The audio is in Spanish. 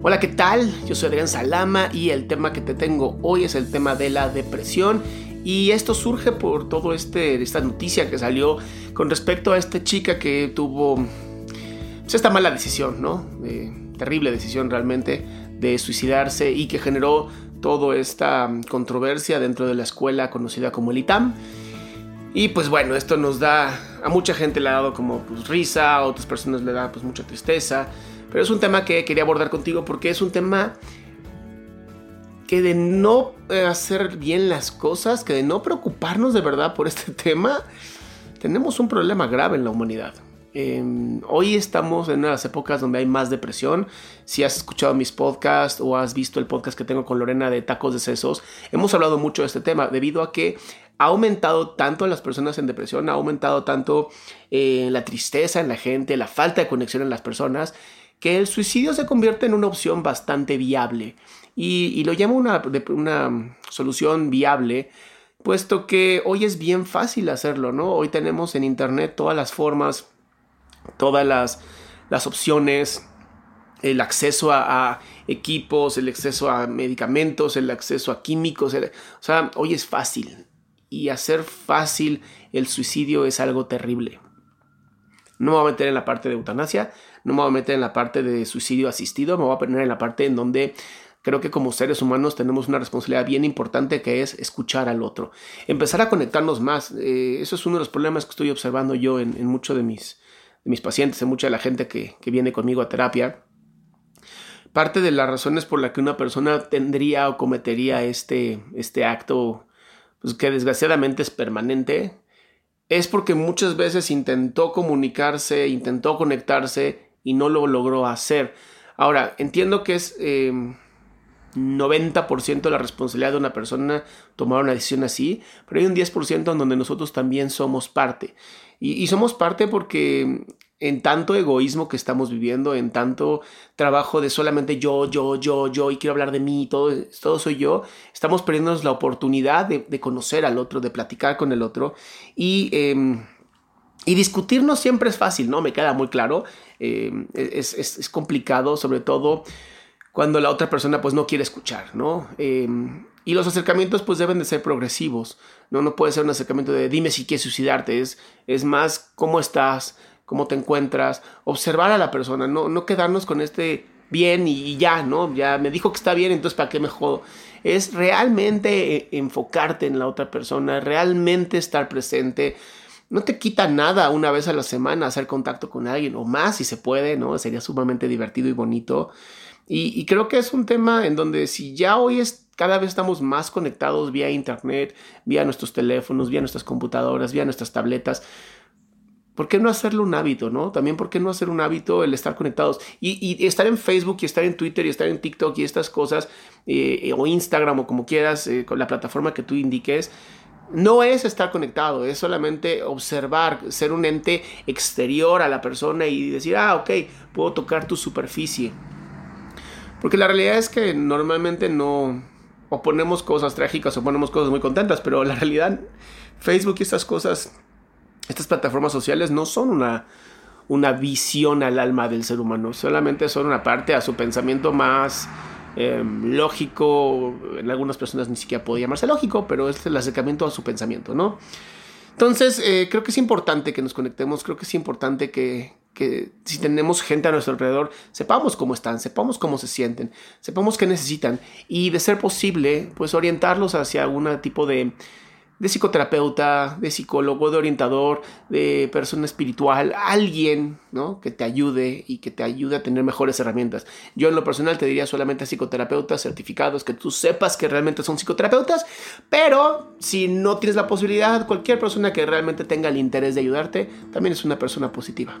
Hola, ¿qué tal? Yo soy Adrián Salama y el tema que te tengo hoy es el tema de la depresión. Y esto surge por todo este esta noticia que salió con respecto a esta chica que tuvo pues, esta mala decisión, ¿no? Eh, terrible decisión realmente de suicidarse y que generó toda esta controversia dentro de la escuela conocida como el ITAM. Y pues bueno, esto nos da, a mucha gente le ha dado como pues, risa, a otras personas le da pues mucha tristeza, pero es un tema que quería abordar contigo porque es un tema que de no eh, hacer bien las cosas, que de no preocuparnos de verdad por este tema, tenemos un problema grave en la humanidad. Eh, hoy estamos en unas épocas donde hay más depresión. Si has escuchado mis podcasts o has visto el podcast que tengo con Lorena de Tacos de Sesos, hemos hablado mucho de este tema debido a que ha aumentado tanto las personas en depresión, ha aumentado tanto eh, la tristeza en la gente, la falta de conexión en las personas, que el suicidio se convierte en una opción bastante viable. Y, y lo llamo una, una solución viable puesto que hoy es bien fácil hacerlo, ¿no? Hoy tenemos en internet todas las formas todas las, las opciones, el acceso a, equipos, el acceso a medicamentos, el acceso a químicos. O sea, hoy es fácil. Y hacer fácil el suicidio es algo terrible. No me voy a meter en la parte de eutanasia, no me voy a meter en la parte de suicidio asistido, me voy a poner en la parte en donde creo que como seres humanos tenemos una responsabilidad bien importante que es escuchar al otro. Empezar a conectarnos más. Eh, eso es uno de los problemas que estoy observando yo en, en muchos de mis, mis pacientes, de mucha de la gente que, que viene conmigo a terapia. Parte de las razones por las que una persona tendría o cometería este, este acto, pues que desgraciadamente es permanente, es porque muchas veces intentó comunicarse, intentó conectarse y no lo logró hacer. Ahora, entiendo que es eh, 90% la responsabilidad de una persona tomar una decisión así, pero hay un 10% en donde nosotros también somos parte. Y, somos parte porque en tanto egoísmo que estamos viviendo, en tanto trabajo de solamente yo, yo, yo, yo, y quiero hablar de mí, todo, todo soy yo, estamos perdiéndonos la oportunidad de, de conocer al otro, de platicar con el otro y... Eh, y discutir no siempre es fácil, ¿no? Me queda muy claro. Eh, es, es, es, complicado, sobre todo cuando la otra persona pues no quiere escuchar, ¿no? Eh, y los acercamientos pues deben de ser progresivos, ¿no? No puede ser un acercamiento de dime si quieres suicidarte, es, es más cómo estás, cómo te encuentras, observar a la persona, no, no quedarnos con este bien y, y ya, ¿no? Ya me dijo que está bien, entonces ¿para qué me jodo? Es realmente eh, enfocarte en la otra persona, realmente estar presente. No te quita nada una vez a la semana hacer contacto con alguien, o más si se puede, ¿no? Sería sumamente divertido y bonito. Y, creo que es un tema en donde si ya hoy es, cada vez estamos más conectados vía internet, vía nuestros teléfonos, vía nuestras computadoras, vía nuestras tabletas, ¿por qué no hacerlo un hábito, no? También, ¿por qué no hacer un hábito el estar conectados? Y, estar en Facebook y estar en Twitter y estar en TikTok y estas cosas, eh, o Instagram o como quieras, eh, con la plataforma que tú indiques, no es estar conectado, es solamente observar, ser un ente exterior a la persona y decir, ah, ok, puedo tocar tu superficie. Porque la realidad es que normalmente no, o ponemos cosas trágicas o ponemos cosas muy contentas, pero la realidad, Facebook y estas cosas estas plataformas sociales no son una, una visión al alma del ser humano, solamente son una parte a su pensamiento más em, lógico, en algunas personas ni siquiera puede llamarse lógico, pero es el acercamiento a su pensamiento, ¿no? Entonces, eh, creo que es importante que nos conectemos, creo que es importante que, que si tenemos gente a nuestro alrededor, sepamos cómo están, sepamos cómo se sienten, sepamos qué necesitan y de ser posible, pues orientarlos hacia algún tipo de de psicoterapeuta, de psicólogo, de orientador, de persona espiritual, alguien ¿no? que te ayude y que te ayude a tener mejores herramientas. Yo en lo personal te diría solamente psicoterapeutas certificados, que tú sepas que realmente son psicoterapeutas, pero si no tienes la posibilidad, cualquier persona que realmente tenga el interés de ayudarte, también es una persona positiva.